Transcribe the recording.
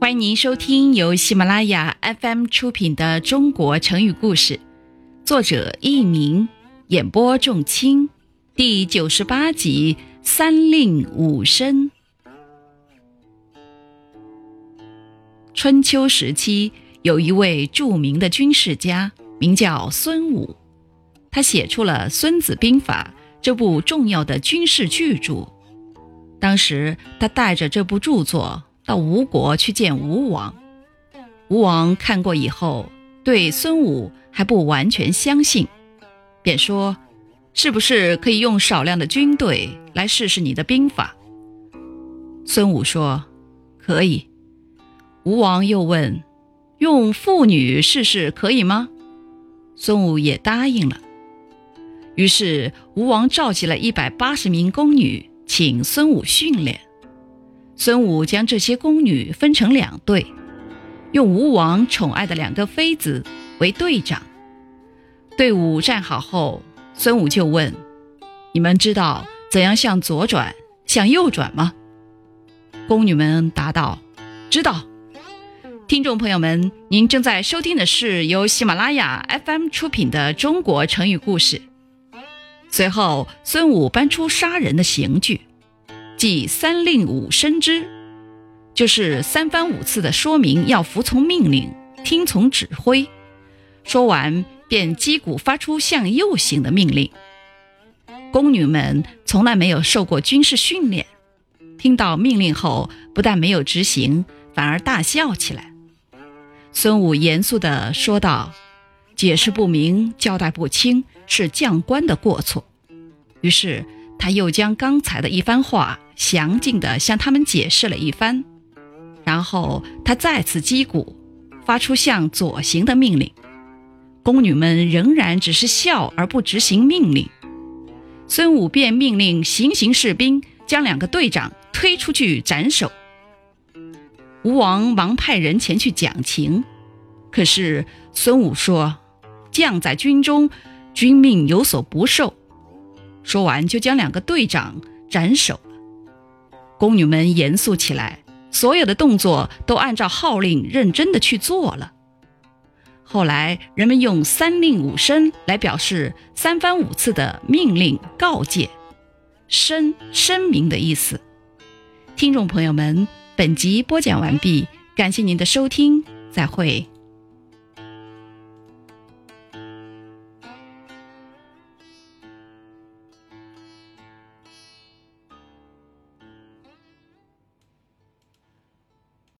欢迎您收听由喜马拉雅 FM 出品的《中国成语故事》，作者佚名，演播仲卿，第九十八集《三令五申》。春秋时期，有一位著名的军事家，名叫孙武，他写出了《孙子兵法》这部重要的军事巨著。当时，他带着这部著作。到吴国去见吴王，吴王看过以后，对孙武还不完全相信，便说：“是不是可以用少量的军队来试试你的兵法？”孙武说：“可以。”吴王又问：“用妇女试试可以吗？”孙武也答应了。于是吴王召集了一百八十名宫女，请孙武训练。孙武将这些宫女分成两队，用吴王宠爱的两个妃子为队长。队伍站好后，孙武就问：“你们知道怎样向左转、向右转吗？”宫女们答道：“知道。”听众朋友们，您正在收听的是由喜马拉雅 FM 出品的《中国成语故事》。随后，孙武搬出杀人的刑具。即三令五申之，就是三番五次的说明要服从命令、听从指挥。说完，便击鼓发出向右行的命令。宫女们从来没有受过军事训练，听到命令后，不但没有执行，反而大笑起来。孙武严肃地说道：“解释不明，交代不清，是将官的过错。”于是。他又将刚才的一番话详尽地向他们解释了一番，然后他再次击鼓，发出向左行的命令。宫女们仍然只是笑而不执行命令。孙武便命令行刑士兵将两个队长推出去斩首。吴王忙派人前去讲情，可是孙武说：“将在军中，君命有所不受。”说完，就将两个队长斩首了。宫女们严肃起来，所有的动作都按照号令认真的去做了。后来，人们用“三令五申”来表示三番五次的命令告诫，“申”声明的意思。听众朋友们，本集播讲完毕，感谢您的收听，再会。